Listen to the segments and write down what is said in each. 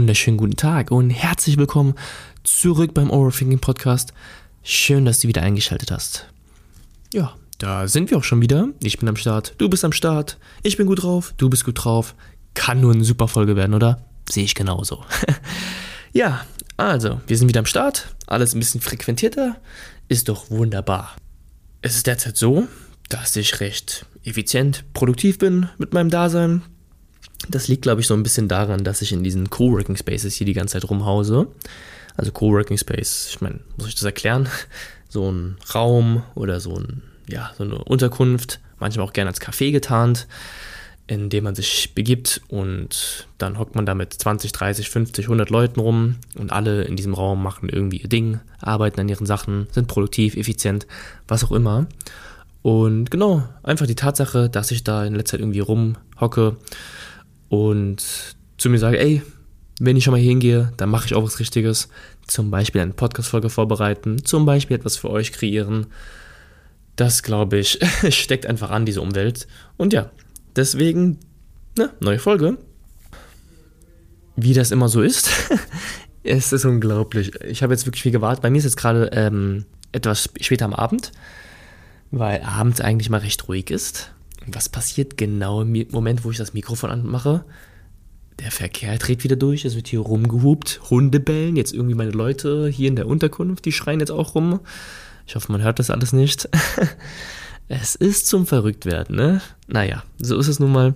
Wunderschönen guten Tag und herzlich willkommen zurück beim Overthinking Podcast. Schön, dass du wieder eingeschaltet hast. Ja, da sind wir auch schon wieder. Ich bin am Start, du bist am Start, ich bin gut drauf, du bist gut drauf. Kann nur eine super Folge werden, oder? Sehe ich genauso. ja, also, wir sind wieder am Start, alles ein bisschen frequentierter, ist doch wunderbar. Es ist derzeit so, dass ich recht effizient, produktiv bin mit meinem Dasein. Das liegt, glaube ich, so ein bisschen daran, dass ich in diesen Coworking Spaces hier die ganze Zeit rumhause. Also Coworking Space, ich meine, muss ich das erklären? So ein Raum oder so, ein, ja, so eine Unterkunft, manchmal auch gerne als Café getarnt, in dem man sich begibt und dann hockt man da mit 20, 30, 50, 100 Leuten rum und alle in diesem Raum machen irgendwie ihr Ding, arbeiten an ihren Sachen, sind produktiv, effizient, was auch immer. Und genau, einfach die Tatsache, dass ich da in letzter Zeit irgendwie rumhocke und zu mir sage, ey, wenn ich schon mal hingehe, dann mache ich auch was Richtiges. Zum Beispiel eine Podcast-Folge vorbereiten, zum Beispiel etwas für euch kreieren. Das, glaube ich, steckt einfach an, diese Umwelt. Und ja, deswegen, ne, neue Folge. Wie das immer so ist, es ist unglaublich. Ich habe jetzt wirklich viel gewartet. Bei mir ist jetzt gerade ähm, etwas später am Abend, weil abends eigentlich mal recht ruhig ist. Was passiert genau im Moment, wo ich das Mikrofon anmache? Der Verkehr dreht wieder durch, es wird hier rumgehupt, Hunde bellen, jetzt irgendwie meine Leute hier in der Unterkunft, die schreien jetzt auch rum. Ich hoffe, man hört das alles nicht. es ist zum Verrücktwerden, ne? Naja, so ist es nun mal.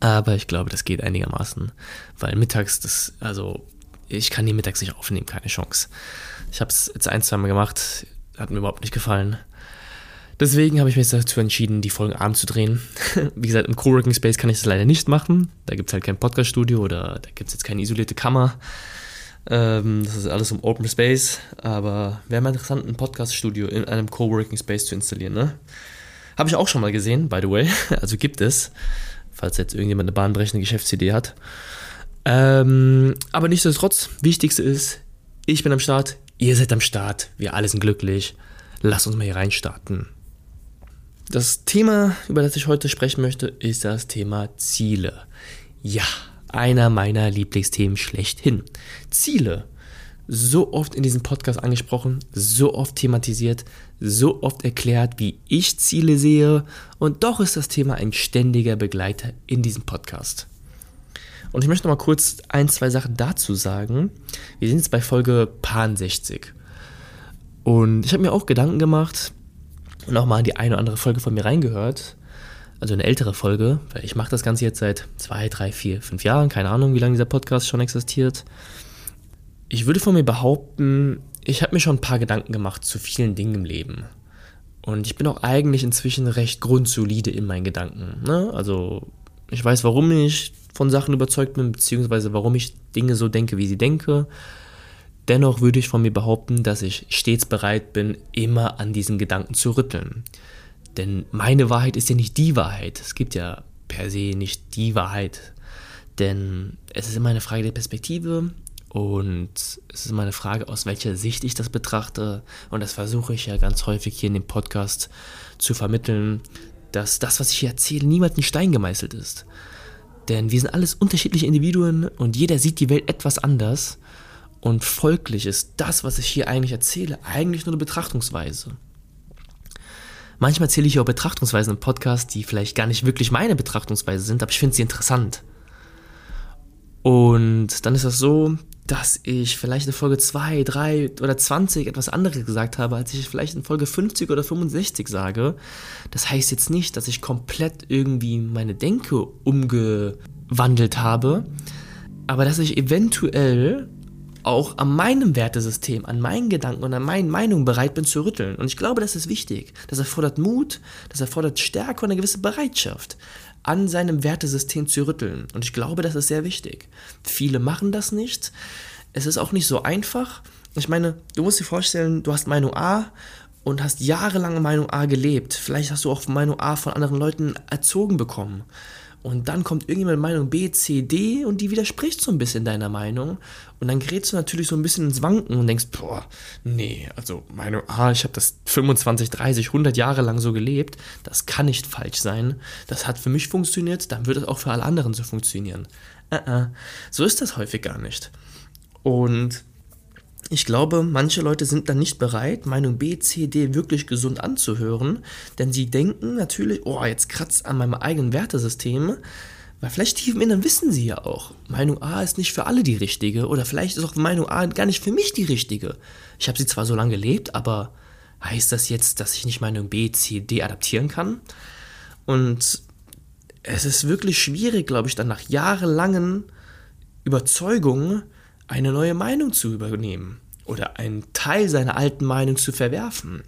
Aber ich glaube, das geht einigermaßen, weil mittags, das, also ich kann die mittags nicht aufnehmen, keine Chance. Ich habe es jetzt ein, zwei Mal gemacht, hat mir überhaupt nicht gefallen. Deswegen habe ich mich dazu entschieden, die Folgen abends zu drehen. Wie gesagt, im Coworking Space kann ich das leider nicht machen. Da gibt es halt kein Podcast-Studio oder da gibt es jetzt keine isolierte Kammer. Ähm, das ist alles im Open Space. Aber wäre mal interessant, ein Podcast-Studio in einem Coworking Space zu installieren, ne? Habe ich auch schon mal gesehen, by the way. Also gibt es, falls jetzt irgendjemand eine bahnbrechende Geschäftsidee hat. Ähm, aber nichtsdestotrotz, wichtigste ist, ich bin am Start, ihr seid am Start, wir alle sind glücklich. Lasst uns mal hier reinstarten. Das Thema, über das ich heute sprechen möchte, ist das Thema Ziele. Ja, einer meiner Lieblingsthemen schlechthin. Ziele. So oft in diesem Podcast angesprochen, so oft thematisiert, so oft erklärt, wie ich Ziele sehe und doch ist das Thema ein ständiger Begleiter in diesem Podcast. Und ich möchte noch mal kurz ein, zwei Sachen dazu sagen. Wir sind jetzt bei Folge Pan 60. Und ich habe mir auch Gedanken gemacht, und auch mal in die eine oder andere Folge von mir reingehört, also eine ältere Folge, weil ich mache das Ganze jetzt seit zwei, drei, vier, fünf Jahren, keine Ahnung, wie lange dieser Podcast schon existiert. Ich würde von mir behaupten, ich habe mir schon ein paar Gedanken gemacht zu vielen Dingen im Leben. Und ich bin auch eigentlich inzwischen recht grundsolide in meinen Gedanken. Ne? Also ich weiß, warum ich von Sachen überzeugt bin, beziehungsweise warum ich Dinge so denke, wie sie denke. Dennoch würde ich von mir behaupten, dass ich stets bereit bin, immer an diesen Gedanken zu rütteln. Denn meine Wahrheit ist ja nicht die Wahrheit. Es gibt ja per se nicht die Wahrheit. Denn es ist immer eine Frage der Perspektive und es ist immer eine Frage, aus welcher Sicht ich das betrachte. Und das versuche ich ja ganz häufig hier in dem Podcast zu vermitteln, dass das, was ich hier erzähle, niemand in Stein gemeißelt ist. Denn wir sind alles unterschiedliche Individuen und jeder sieht die Welt etwas anders. Und folglich ist das, was ich hier eigentlich erzähle, eigentlich nur eine Betrachtungsweise. Manchmal erzähle ich auch Betrachtungsweisen im Podcast, die vielleicht gar nicht wirklich meine Betrachtungsweise sind, aber ich finde sie interessant. Und dann ist das so, dass ich vielleicht in Folge 2, 3 oder 20 etwas anderes gesagt habe, als ich vielleicht in Folge 50 oder 65 sage. Das heißt jetzt nicht, dass ich komplett irgendwie meine Denke umgewandelt habe, aber dass ich eventuell auch an meinem Wertesystem, an meinen Gedanken und an meinen Meinungen bereit bin zu rütteln. Und ich glaube, das ist wichtig. Das erfordert Mut, das erfordert Stärke und eine gewisse Bereitschaft, an seinem Wertesystem zu rütteln. Und ich glaube, das ist sehr wichtig. Viele machen das nicht. Es ist auch nicht so einfach. Ich meine, du musst dir vorstellen, du hast Meinung A und hast jahrelang Meinung A gelebt. Vielleicht hast du auch Meinung A von anderen Leuten erzogen bekommen. Und dann kommt irgendjemand Meinung B, C, D und die widerspricht so ein bisschen deiner Meinung und dann gerätst du natürlich so ein bisschen ins Wanken und denkst, boah, nee, also Meinung A, ich habe das 25, 30, 100 Jahre lang so gelebt, das kann nicht falsch sein, das hat für mich funktioniert, dann wird es auch für alle anderen so funktionieren. Uh -uh. So ist das häufig gar nicht. Und ich glaube, manche Leute sind dann nicht bereit, Meinung B, C, D wirklich gesund anzuhören, denn sie denken natürlich, oh, jetzt kratzt an meinem eigenen Wertesystem, weil vielleicht tief im Inneren wissen sie ja auch, Meinung A ist nicht für alle die richtige oder vielleicht ist auch Meinung A gar nicht für mich die richtige. Ich habe sie zwar so lange gelebt, aber heißt das jetzt, dass ich nicht Meinung B, C, D adaptieren kann? Und es ist wirklich schwierig, glaube ich, dann nach jahrelangen Überzeugungen eine neue Meinung zu übernehmen oder einen Teil seiner alten Meinung zu verwerfen.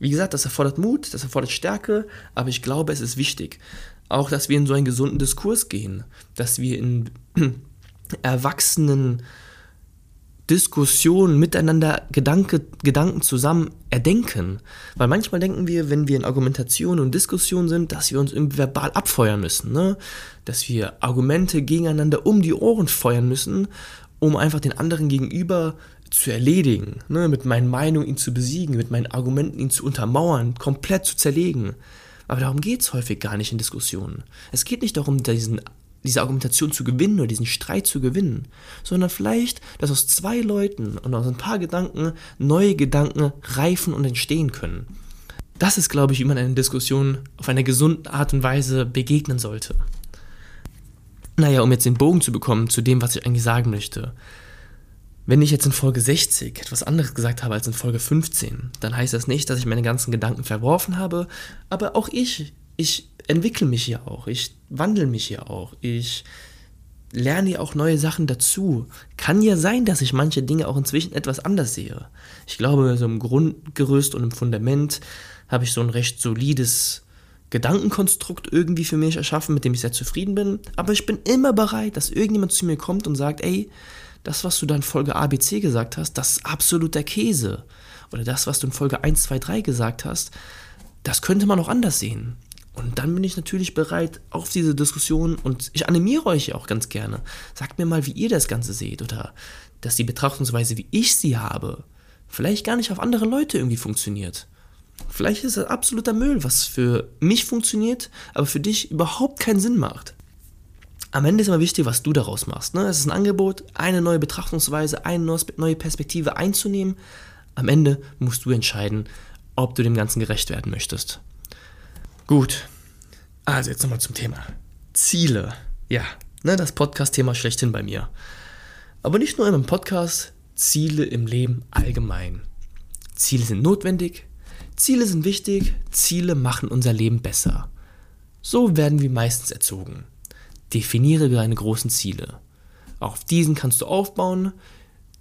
Wie gesagt, das erfordert Mut, das erfordert Stärke, aber ich glaube, es ist wichtig. Auch, dass wir in so einen gesunden Diskurs gehen, dass wir in erwachsenen Diskussionen miteinander Gedanke, Gedanken zusammen erdenken. Weil manchmal denken wir, wenn wir in Argumentation und Diskussion sind, dass wir uns irgendwie verbal abfeuern müssen. Ne? Dass wir Argumente gegeneinander um die Ohren feuern müssen um einfach den anderen gegenüber zu erledigen, ne, mit meinen Meinungen ihn zu besiegen, mit meinen Argumenten ihn zu untermauern, komplett zu zerlegen. Aber darum geht es häufig gar nicht in Diskussionen. Es geht nicht darum, diesen, diese Argumentation zu gewinnen oder diesen Streit zu gewinnen, sondern vielleicht, dass aus zwei Leuten und aus ein paar Gedanken neue Gedanken reifen und entstehen können. Das ist, glaube ich, wie man einer Diskussion auf eine gesunde Art und Weise begegnen sollte. Naja, um jetzt den Bogen zu bekommen zu dem, was ich eigentlich sagen möchte. Wenn ich jetzt in Folge 60 etwas anderes gesagt habe als in Folge 15, dann heißt das nicht, dass ich meine ganzen Gedanken verworfen habe, aber auch ich, ich entwickle mich hier auch, ich wandle mich hier auch, ich lerne ja auch neue Sachen dazu. Kann ja sein, dass ich manche Dinge auch inzwischen etwas anders sehe. Ich glaube, so im Grundgerüst und im Fundament habe ich so ein recht solides Gedankenkonstrukt irgendwie für mich erschaffen, mit dem ich sehr zufrieden bin. Aber ich bin immer bereit, dass irgendjemand zu mir kommt und sagt, ey, das, was du da in Folge ABC gesagt hast, das ist absoluter Käse. Oder das, was du in Folge 1, 2, 3 gesagt hast, das könnte man auch anders sehen. Und dann bin ich natürlich bereit auf diese Diskussion und ich animiere euch ja auch ganz gerne. Sagt mir mal, wie ihr das Ganze seht oder dass die Betrachtungsweise, wie ich sie habe, vielleicht gar nicht auf andere Leute irgendwie funktioniert. Vielleicht ist das absoluter Müll, was für mich funktioniert, aber für dich überhaupt keinen Sinn macht. Am Ende ist immer wichtig, was du daraus machst. Ne? Es ist ein Angebot, eine neue Betrachtungsweise, eine neue Perspektive einzunehmen. Am Ende musst du entscheiden, ob du dem Ganzen gerecht werden möchtest. Gut, also jetzt nochmal zum Thema. Ziele. Ja, ne, das Podcast-Thema schlechthin bei mir. Aber nicht nur im Podcast, Ziele im Leben allgemein. Ziele sind notwendig, Ziele sind wichtig, Ziele machen unser Leben besser. So werden wir meistens erzogen. Definiere deine großen Ziele. Auf diesen kannst du aufbauen,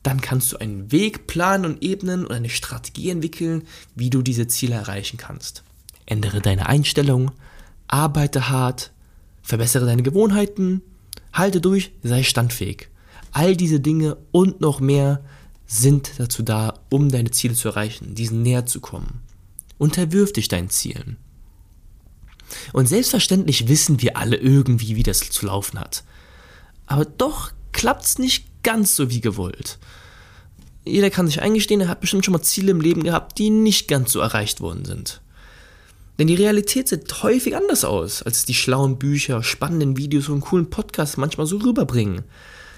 dann kannst du einen Weg planen und ebnen und eine Strategie entwickeln, wie du diese Ziele erreichen kannst. Ändere deine Einstellung, arbeite hart, verbessere deine Gewohnheiten, halte durch, sei standfähig. All diese Dinge und noch mehr sind dazu da, um deine Ziele zu erreichen, diesen näher zu kommen. Unterwirf dich deinen Zielen. Und selbstverständlich wissen wir alle irgendwie, wie das zu laufen hat. Aber doch klappt es nicht ganz so wie gewollt. Jeder kann sich eingestehen, er hat bestimmt schon mal Ziele im Leben gehabt, die nicht ganz so erreicht worden sind. Denn die Realität sieht häufig anders aus, als die schlauen Bücher, spannenden Videos und coolen Podcasts manchmal so rüberbringen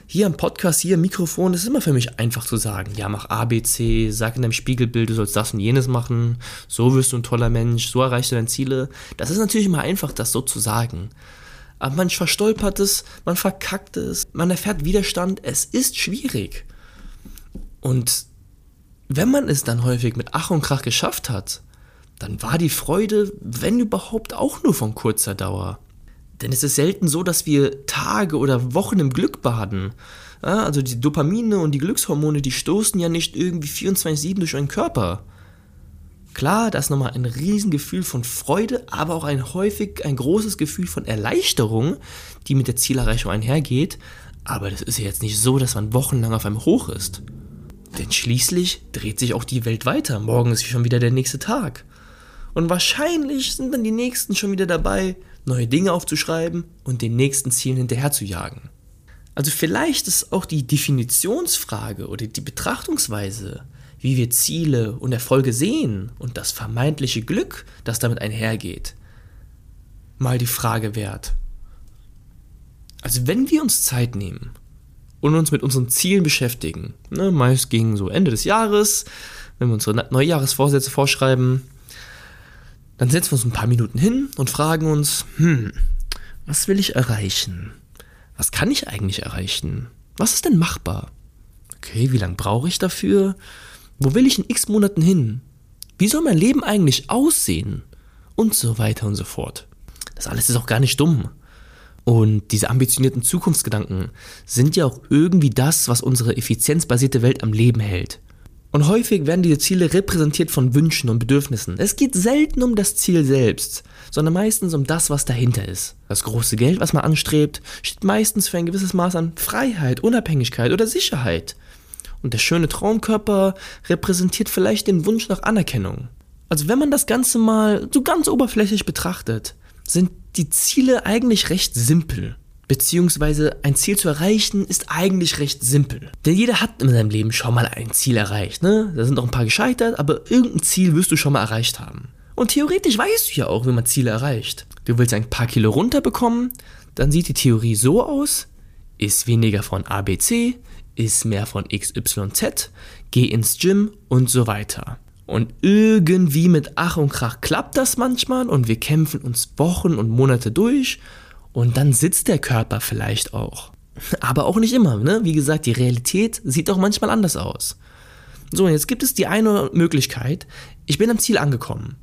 hier im Podcast, hier im Mikrofon, das ist immer für mich einfach zu sagen. Ja, mach A, B, C, sag in deinem Spiegelbild, du sollst das und jenes machen, so wirst du ein toller Mensch, so erreichst du deine Ziele. Das ist natürlich immer einfach, das so zu sagen. Aber man verstolpert es, man verkackt es, man erfährt Widerstand, es ist schwierig. Und wenn man es dann häufig mit Ach und Krach geschafft hat, dann war die Freude, wenn überhaupt, auch nur von kurzer Dauer. Denn es ist selten so, dass wir Tage oder Wochen im Glück baden. Ja, also die Dopamine und die Glückshormone, die stoßen ja nicht irgendwie 24-7 durch euren Körper. Klar, da ist nochmal ein Riesengefühl von Freude, aber auch ein häufig ein großes Gefühl von Erleichterung, die mit der Zielerreichung einhergeht. Aber das ist ja jetzt nicht so, dass man wochenlang auf einem Hoch ist. Denn schließlich dreht sich auch die Welt weiter. Morgen ist schon wieder der nächste Tag. Und wahrscheinlich sind dann die nächsten schon wieder dabei, neue Dinge aufzuschreiben und den nächsten Zielen hinterher zu jagen. Also vielleicht ist auch die Definitionsfrage oder die Betrachtungsweise, wie wir Ziele und Erfolge sehen und das vermeintliche Glück, das damit einhergeht, mal die Frage wert. Also wenn wir uns Zeit nehmen und uns mit unseren Zielen beschäftigen, ne, meist gegen so Ende des Jahres, wenn wir unsere Neujahresvorsätze vorschreiben, dann setzen wir uns ein paar Minuten hin und fragen uns, hm, was will ich erreichen? Was kann ich eigentlich erreichen? Was ist denn machbar? Okay, wie lange brauche ich dafür? Wo will ich in x Monaten hin? Wie soll mein Leben eigentlich aussehen? Und so weiter und so fort. Das alles ist auch gar nicht dumm. Und diese ambitionierten Zukunftsgedanken sind ja auch irgendwie das, was unsere effizienzbasierte Welt am Leben hält. Und häufig werden diese Ziele repräsentiert von Wünschen und Bedürfnissen. Es geht selten um das Ziel selbst, sondern meistens um das, was dahinter ist. Das große Geld, was man anstrebt, steht meistens für ein gewisses Maß an Freiheit, Unabhängigkeit oder Sicherheit. Und der schöne Traumkörper repräsentiert vielleicht den Wunsch nach Anerkennung. Also wenn man das Ganze mal so ganz oberflächlich betrachtet, sind die Ziele eigentlich recht simpel. Beziehungsweise ein Ziel zu erreichen ist eigentlich recht simpel. Denn jeder hat in seinem Leben schon mal ein Ziel erreicht. Ne? Da sind auch ein paar gescheitert, aber irgendein Ziel wirst du schon mal erreicht haben. Und theoretisch weißt du ja auch, wie man Ziele erreicht. Du willst ein paar Kilo runterbekommen, dann sieht die Theorie so aus, ist weniger von ABC, ist mehr von XYZ, geh ins Gym und so weiter. Und irgendwie mit Ach und Krach klappt das manchmal und wir kämpfen uns Wochen und Monate durch und dann sitzt der Körper vielleicht auch. Aber auch nicht immer, ne? Wie gesagt, die Realität sieht auch manchmal anders aus. So, und jetzt gibt es die eine Möglichkeit. Ich bin am Ziel angekommen.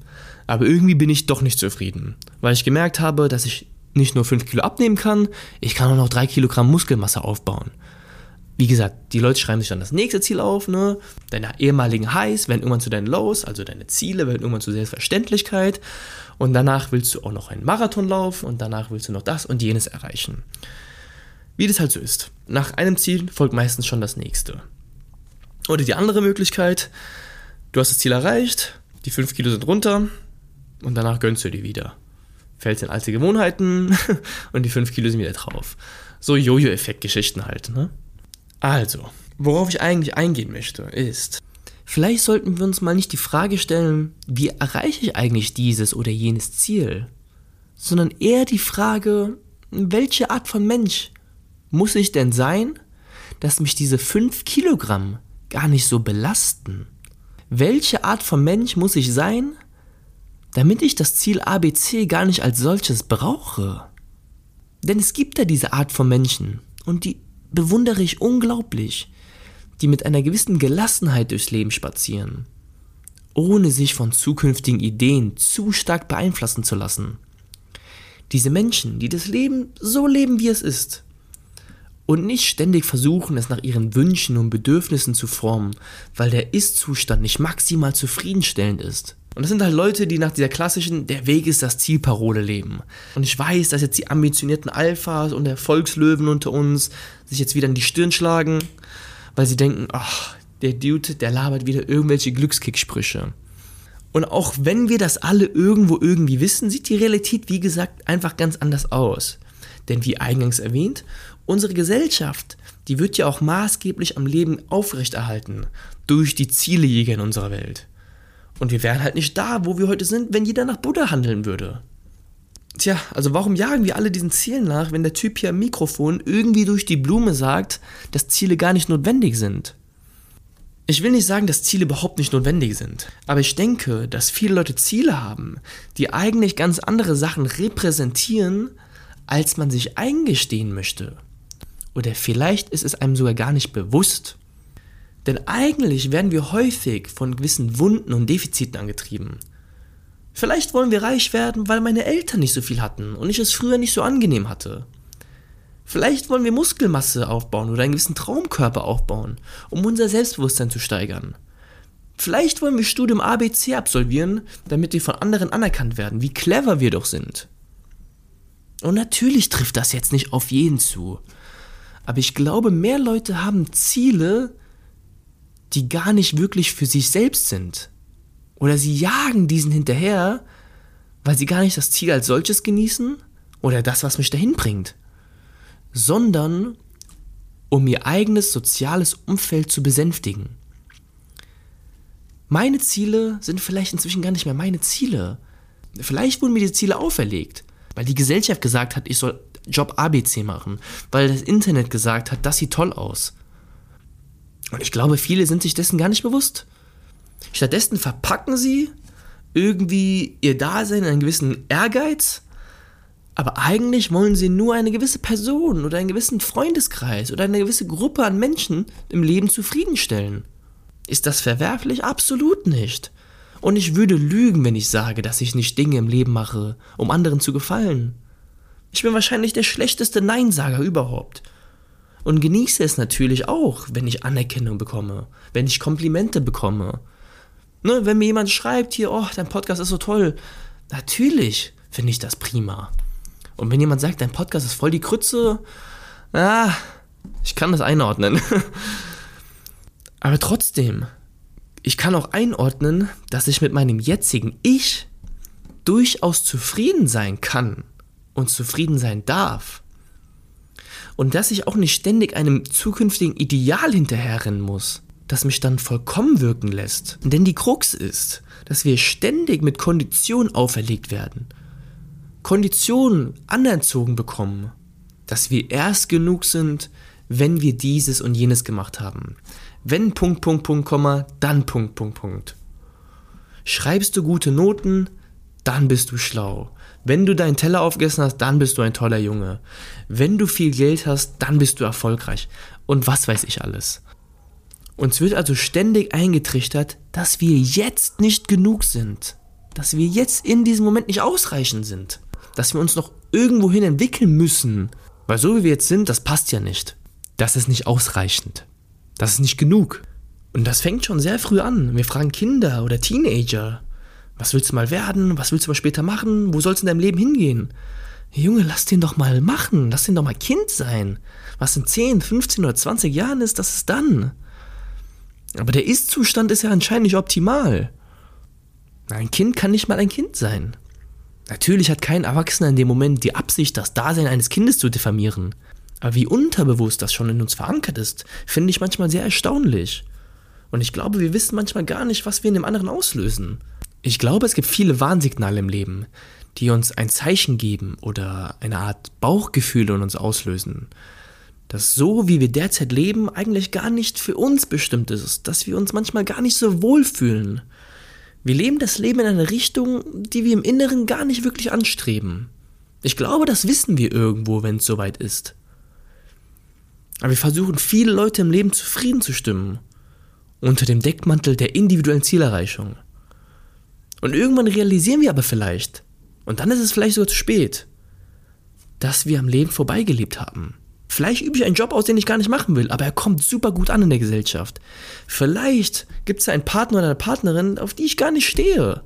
Aber irgendwie bin ich doch nicht zufrieden. Weil ich gemerkt habe, dass ich nicht nur 5 Kilo abnehmen kann, ich kann auch noch 3 Kilogramm Muskelmasse aufbauen. Wie gesagt, die Leute schreiben sich dann das nächste Ziel auf, ne? Deine ehemaligen Highs werden irgendwann zu deinen Lows, also deine Ziele werden irgendwann zu Selbstverständlichkeit und danach willst du auch noch einen Marathon laufen und danach willst du noch das und jenes erreichen. Wie das halt so ist. Nach einem Ziel folgt meistens schon das nächste. Oder die andere Möglichkeit, du hast das Ziel erreicht, die 5 Kilo sind runter und danach gönnst du dir wieder. Fällst in alte Gewohnheiten und die 5 Kilo sind wieder drauf. So Jojo-Effekt-Geschichten halt, ne? Also, worauf ich eigentlich eingehen möchte, ist, Vielleicht sollten wir uns mal nicht die Frage stellen, wie erreiche ich eigentlich dieses oder jenes Ziel, sondern eher die Frage, welche Art von Mensch muss ich denn sein, dass mich diese 5 Kilogramm gar nicht so belasten? Welche Art von Mensch muss ich sein, damit ich das Ziel ABC gar nicht als solches brauche? Denn es gibt ja diese Art von Menschen und die bewundere ich unglaublich die mit einer gewissen Gelassenheit durchs Leben spazieren, ohne sich von zukünftigen Ideen zu stark beeinflussen zu lassen. Diese Menschen, die das Leben so leben, wie es ist, und nicht ständig versuchen, es nach ihren Wünschen und Bedürfnissen zu formen, weil der Ist-Zustand nicht maximal zufriedenstellend ist. Und das sind halt Leute, die nach dieser klassischen Der Weg ist das Zielparole leben. Und ich weiß, dass jetzt die ambitionierten Alphas und Erfolgslöwen unter uns sich jetzt wieder in die Stirn schlagen weil sie denken, ach, der Dude, der labert wieder irgendwelche Glückskicksprüche. Und auch wenn wir das alle irgendwo irgendwie wissen, sieht die Realität, wie gesagt, einfach ganz anders aus. Denn wie eingangs erwähnt, unsere Gesellschaft, die wird ja auch maßgeblich am Leben aufrechterhalten durch die Zielejäger in unserer Welt. Und wir wären halt nicht da, wo wir heute sind, wenn jeder nach Buddha handeln würde. Tja, also warum jagen wir alle diesen Zielen nach, wenn der Typ hier am Mikrofon irgendwie durch die Blume sagt, dass Ziele gar nicht notwendig sind? Ich will nicht sagen, dass Ziele überhaupt nicht notwendig sind, aber ich denke, dass viele Leute Ziele haben, die eigentlich ganz andere Sachen repräsentieren, als man sich eingestehen möchte. Oder vielleicht ist es einem sogar gar nicht bewusst. Denn eigentlich werden wir häufig von gewissen Wunden und Defiziten angetrieben. Vielleicht wollen wir reich werden, weil meine Eltern nicht so viel hatten und ich es früher nicht so angenehm hatte. Vielleicht wollen wir Muskelmasse aufbauen oder einen gewissen Traumkörper aufbauen, um unser Selbstbewusstsein zu steigern. Vielleicht wollen wir Studium ABC absolvieren, damit wir von anderen anerkannt werden, wie clever wir doch sind. Und natürlich trifft das jetzt nicht auf jeden zu. Aber ich glaube, mehr Leute haben Ziele, die gar nicht wirklich für sich selbst sind. Oder sie jagen diesen hinterher, weil sie gar nicht das Ziel als solches genießen, oder das, was mich dahin bringt, sondern um ihr eigenes soziales Umfeld zu besänftigen. Meine Ziele sind vielleicht inzwischen gar nicht mehr meine Ziele. Vielleicht wurden mir die Ziele auferlegt, weil die Gesellschaft gesagt hat, ich soll Job ABC machen, weil das Internet gesagt hat, das sieht toll aus. Und ich glaube, viele sind sich dessen gar nicht bewusst. Stattdessen verpacken sie irgendwie ihr Dasein in einen gewissen Ehrgeiz, aber eigentlich wollen sie nur eine gewisse Person oder einen gewissen Freundeskreis oder eine gewisse Gruppe an Menschen im Leben zufriedenstellen. Ist das verwerflich? Absolut nicht. Und ich würde lügen, wenn ich sage, dass ich nicht Dinge im Leben mache, um anderen zu gefallen. Ich bin wahrscheinlich der schlechteste Neinsager überhaupt. Und genieße es natürlich auch, wenn ich Anerkennung bekomme, wenn ich Komplimente bekomme. Ne, wenn mir jemand schreibt hier, oh, dein Podcast ist so toll. Natürlich finde ich das prima. Und wenn jemand sagt, dein Podcast ist voll die Krütze, ah, ich kann das einordnen. Aber trotzdem, ich kann auch einordnen, dass ich mit meinem jetzigen Ich durchaus zufrieden sein kann und zufrieden sein darf. Und dass ich auch nicht ständig einem zukünftigen Ideal hinterherrennen muss, das mich dann vollkommen wirken lässt. Denn die Krux ist, dass wir ständig mit Konditionen auferlegt werden. Konditionen anerzogen bekommen, dass wir erst genug sind, wenn wir dieses und jenes gemacht haben. Wenn Punkt, Punkt, Punkt, Komma, dann Punkt, Punkt, Punkt. Schreibst du gute Noten, dann bist du schlau. Wenn du deinen Teller aufgegessen hast, dann bist du ein toller Junge. Wenn du viel Geld hast, dann bist du erfolgreich. Und was weiß ich alles. Uns wird also ständig eingetrichtert, dass wir jetzt nicht genug sind. Dass wir jetzt in diesem Moment nicht ausreichend sind. Dass wir uns noch irgendwohin entwickeln müssen. Weil so wie wir jetzt sind, das passt ja nicht. Das ist nicht ausreichend. Das ist nicht genug. Und das fängt schon sehr früh an. Wir fragen Kinder oder Teenager, was willst du mal werden? Was willst du mal später machen? Wo soll's in deinem Leben hingehen? Junge, lass den doch mal machen. Lass den doch mal Kind sein. Was in 10, 15 oder 20 Jahren ist, das ist dann. Aber der Ist-Zustand ist ja anscheinend nicht optimal. Ein Kind kann nicht mal ein Kind sein. Natürlich hat kein Erwachsener in dem Moment die Absicht, das Dasein eines Kindes zu diffamieren. Aber wie unterbewusst das schon in uns verankert ist, finde ich manchmal sehr erstaunlich. Und ich glaube, wir wissen manchmal gar nicht, was wir in dem anderen auslösen. Ich glaube, es gibt viele Warnsignale im Leben, die uns ein Zeichen geben oder eine Art Bauchgefühl in uns auslösen. Dass so, wie wir derzeit leben, eigentlich gar nicht für uns bestimmt ist, dass wir uns manchmal gar nicht so wohl fühlen. Wir leben das Leben in einer Richtung, die wir im Inneren gar nicht wirklich anstreben. Ich glaube, das wissen wir irgendwo, wenn es soweit ist. Aber wir versuchen viele Leute im Leben zufrieden zu stimmen. Unter dem Deckmantel der individuellen Zielerreichung. Und irgendwann realisieren wir aber vielleicht, und dann ist es vielleicht sogar zu spät, dass wir am Leben vorbeigelebt haben. Vielleicht übe ich einen Job aus, den ich gar nicht machen will, aber er kommt super gut an in der Gesellschaft. Vielleicht gibt es einen Partner oder eine Partnerin, auf die ich gar nicht stehe.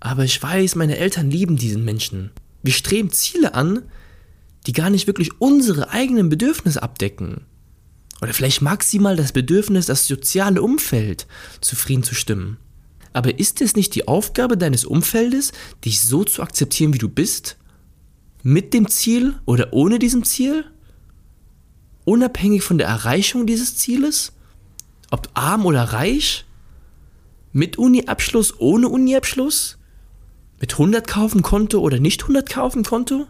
Aber ich weiß, meine Eltern lieben diesen Menschen. Wir streben Ziele an, die gar nicht wirklich unsere eigenen Bedürfnisse abdecken. Oder vielleicht maximal das Bedürfnis, das soziale Umfeld zufrieden zu stimmen. Aber ist es nicht die Aufgabe deines Umfeldes, dich so zu akzeptieren, wie du bist? Mit dem Ziel oder ohne diesem Ziel? Unabhängig von der Erreichung dieses Zieles? Ob arm oder reich? Mit Uni-Abschluss, ohne Uni-Abschluss? Mit 100 kaufen Konto oder nicht 100 kaufen Konto?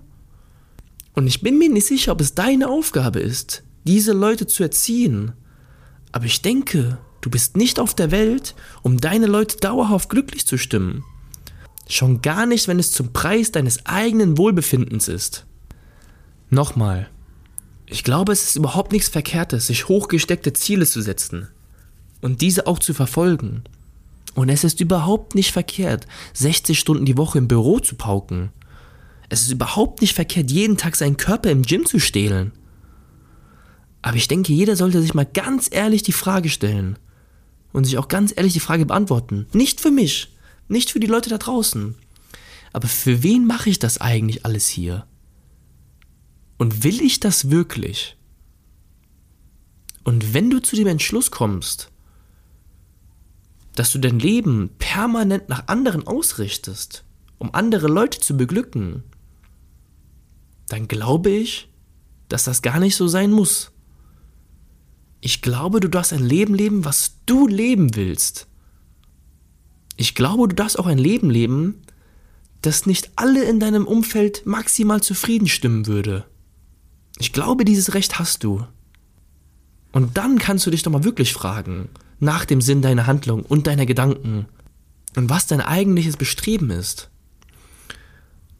Und ich bin mir nicht sicher, ob es deine Aufgabe ist, diese Leute zu erziehen. Aber ich denke, Du bist nicht auf der Welt, um deine Leute dauerhaft glücklich zu stimmen. Schon gar nicht, wenn es zum Preis deines eigenen Wohlbefindens ist. Nochmal. Ich glaube, es ist überhaupt nichts Verkehrtes, sich hochgesteckte Ziele zu setzen und diese auch zu verfolgen. Und es ist überhaupt nicht verkehrt, 60 Stunden die Woche im Büro zu pauken. Es ist überhaupt nicht verkehrt, jeden Tag seinen Körper im Gym zu stehlen. Aber ich denke, jeder sollte sich mal ganz ehrlich die Frage stellen, und sich auch ganz ehrlich die Frage beantworten. Nicht für mich, nicht für die Leute da draußen. Aber für wen mache ich das eigentlich alles hier? Und will ich das wirklich? Und wenn du zu dem Entschluss kommst, dass du dein Leben permanent nach anderen ausrichtest, um andere Leute zu beglücken, dann glaube ich, dass das gar nicht so sein muss. Ich glaube, du darfst ein Leben leben, was du leben willst. Ich glaube, du darfst auch ein Leben leben, das nicht alle in deinem Umfeld maximal zufrieden stimmen würde. Ich glaube, dieses Recht hast du. Und dann kannst du dich doch mal wirklich fragen, nach dem Sinn deiner Handlung und deiner Gedanken und was dein eigentliches Bestreben ist.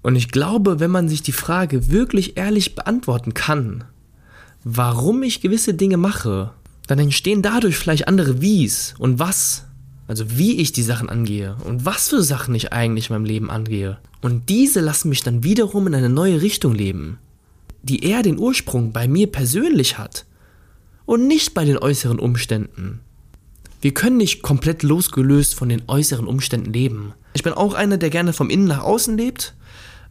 Und ich glaube, wenn man sich die Frage wirklich ehrlich beantworten kann, warum ich gewisse Dinge mache, dann entstehen dadurch vielleicht andere Wies und was. Also wie ich die Sachen angehe und was für Sachen ich eigentlich in meinem Leben angehe. Und diese lassen mich dann wiederum in eine neue Richtung leben, die eher den Ursprung bei mir persönlich hat und nicht bei den äußeren Umständen. Wir können nicht komplett losgelöst von den äußeren Umständen leben. Ich bin auch einer, der gerne vom Innen nach außen lebt,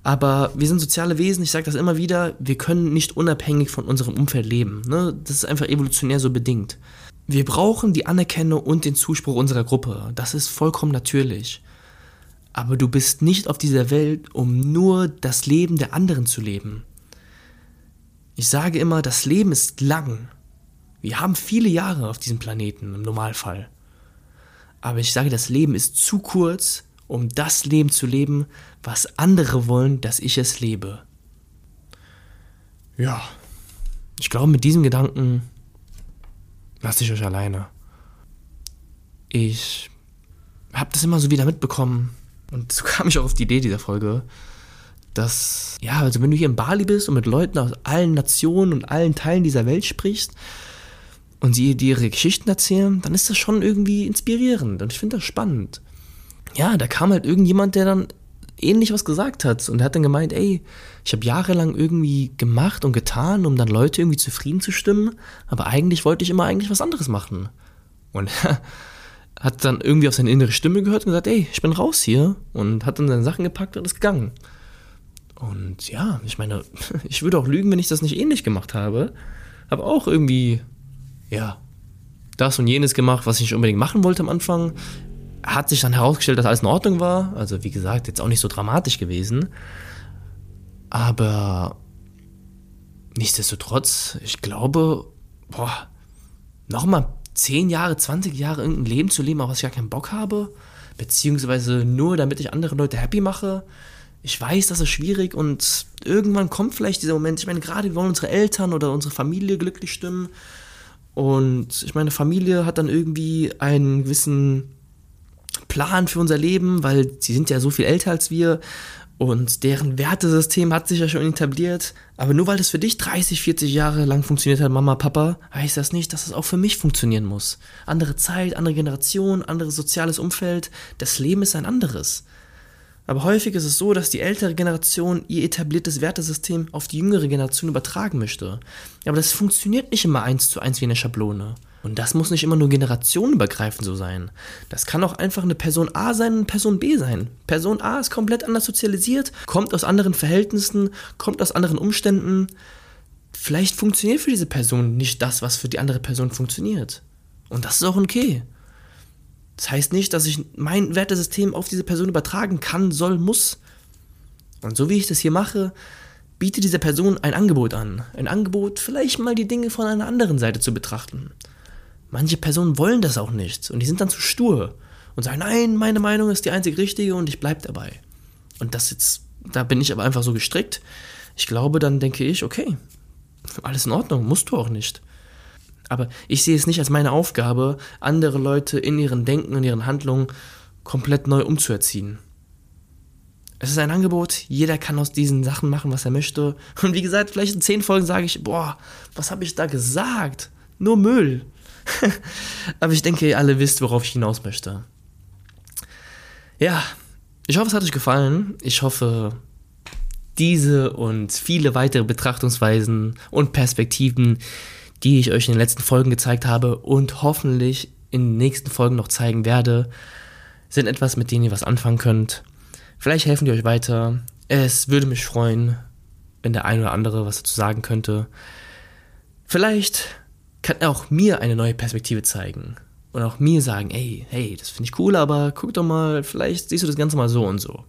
aber wir sind soziale Wesen, ich sage das immer wieder, wir können nicht unabhängig von unserem Umfeld leben. Ne? Das ist einfach evolutionär so bedingt. Wir brauchen die Anerkennung und den Zuspruch unserer Gruppe. Das ist vollkommen natürlich. Aber du bist nicht auf dieser Welt, um nur das Leben der anderen zu leben. Ich sage immer, das Leben ist lang. Wir haben viele Jahre auf diesem Planeten im Normalfall. Aber ich sage, das Leben ist zu kurz, um das Leben zu leben, was andere wollen, dass ich es lebe. Ja, ich glaube, mit diesem Gedanken lasse ich euch alleine. Ich habe das immer so wieder mitbekommen und so kam ich auch auf die Idee dieser Folge, dass, ja, also wenn du hier in Bali bist und mit Leuten aus allen Nationen und allen Teilen dieser Welt sprichst und sie dir ihre Geschichten erzählen, dann ist das schon irgendwie inspirierend und ich finde das spannend. Ja, da kam halt irgendjemand, der dann ähnlich was gesagt hat und hat dann gemeint, ey, ich habe jahrelang irgendwie gemacht und getan, um dann Leute irgendwie zufrieden zu stimmen, aber eigentlich wollte ich immer eigentlich was anderes machen. Und hat dann irgendwie auf seine innere Stimme gehört und gesagt, ey, ich bin raus hier und hat dann seine Sachen gepackt und ist gegangen. Und ja, ich meine, ich würde auch lügen, wenn ich das nicht ähnlich gemacht habe. Habe auch irgendwie, ja, das und jenes gemacht, was ich nicht unbedingt machen wollte am Anfang. Hat sich dann herausgestellt, dass alles in Ordnung war. Also wie gesagt, jetzt auch nicht so dramatisch gewesen. Aber nichtsdestotrotz, ich glaube, boah, nochmal 10 Jahre, 20 Jahre irgendein Leben zu leben, auf was ich gar keinen Bock habe, beziehungsweise nur damit ich andere Leute happy mache, ich weiß, das ist schwierig und irgendwann kommt vielleicht dieser Moment. Ich meine, gerade wir wollen unsere Eltern oder unsere Familie glücklich stimmen. Und ich meine, Familie hat dann irgendwie einen gewissen Plan für unser Leben, weil sie sind ja so viel älter als wir und deren Wertesystem hat sich ja schon etabliert. Aber nur weil das für dich 30, 40 Jahre lang funktioniert hat, Mama, Papa, heißt das nicht, dass es auch für mich funktionieren muss. Andere Zeit, andere Generation, anderes soziales Umfeld. Das Leben ist ein anderes. Aber häufig ist es so, dass die ältere Generation ihr etabliertes Wertesystem auf die jüngere Generation übertragen möchte. Aber das funktioniert nicht immer eins zu eins wie eine Schablone. Und das muss nicht immer nur generationenübergreifend so sein. Das kann auch einfach eine Person A sein und Person B sein. Person A ist komplett anders sozialisiert, kommt aus anderen Verhältnissen, kommt aus anderen Umständen. Vielleicht funktioniert für diese Person nicht das, was für die andere Person funktioniert. Und das ist auch okay. Das heißt nicht, dass ich mein Wertesystem auf diese Person übertragen kann, soll, muss. Und so wie ich das hier mache, biete dieser Person ein Angebot an. Ein Angebot, vielleicht mal die Dinge von einer anderen Seite zu betrachten. Manche Personen wollen das auch nicht und die sind dann zu stur und sagen, nein, meine Meinung ist die einzig richtige und ich bleibe dabei. Und das jetzt, da bin ich aber einfach so gestrickt. Ich glaube, dann denke ich, okay, alles in Ordnung, musst du auch nicht. Aber ich sehe es nicht als meine Aufgabe, andere Leute in ihren Denken und ihren Handlungen komplett neu umzuerziehen. Es ist ein Angebot, jeder kann aus diesen Sachen machen, was er möchte. Und wie gesagt, vielleicht in zehn Folgen sage ich, boah, was habe ich da gesagt? Nur Müll. Aber ich denke, ihr alle wisst, worauf ich hinaus möchte. Ja, ich hoffe, es hat euch gefallen. Ich hoffe, diese und viele weitere Betrachtungsweisen und Perspektiven die ich euch in den letzten Folgen gezeigt habe und hoffentlich in den nächsten Folgen noch zeigen werde, sind etwas, mit denen ihr was anfangen könnt. Vielleicht helfen die euch weiter. Es würde mich freuen, wenn der eine oder andere was dazu sagen könnte. Vielleicht kann er auch mir eine neue Perspektive zeigen. Und auch mir sagen, ey, hey, das finde ich cool, aber guck doch mal, vielleicht siehst du das Ganze mal so und so.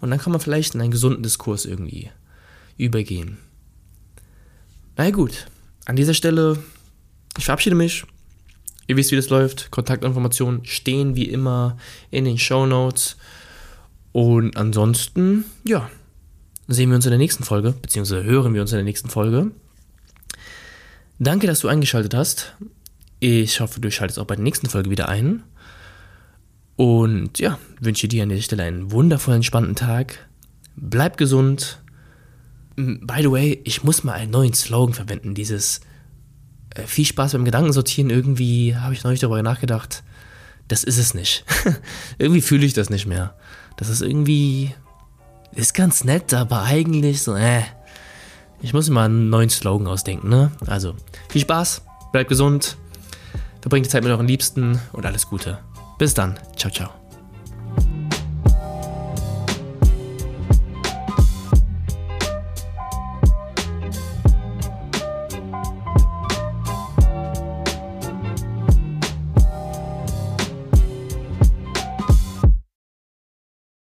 Und dann kann man vielleicht in einen gesunden Diskurs irgendwie übergehen. Na gut, an dieser Stelle, ich verabschiede mich. Ihr wisst, wie das läuft. Kontaktinformationen stehen wie immer in den Show Notes. Und ansonsten, ja, sehen wir uns in der nächsten Folge, beziehungsweise hören wir uns in der nächsten Folge. Danke, dass du eingeschaltet hast. Ich hoffe, du schaltest auch bei der nächsten Folge wieder ein. Und ja, wünsche dir an dieser Stelle einen wundervollen, entspannten Tag. Bleib gesund. By the way, ich muss mal einen neuen Slogan verwenden. Dieses äh, viel Spaß beim Gedankensortieren. Irgendwie habe ich neulich darüber nachgedacht. Das ist es nicht. irgendwie fühle ich das nicht mehr. Das ist irgendwie. Ist ganz nett, aber eigentlich so, äh. Ich muss mir mal einen neuen Slogan ausdenken, ne? Also, viel Spaß, bleib gesund, verbringt die Zeit mit euren Liebsten und alles Gute. Bis dann. Ciao, ciao.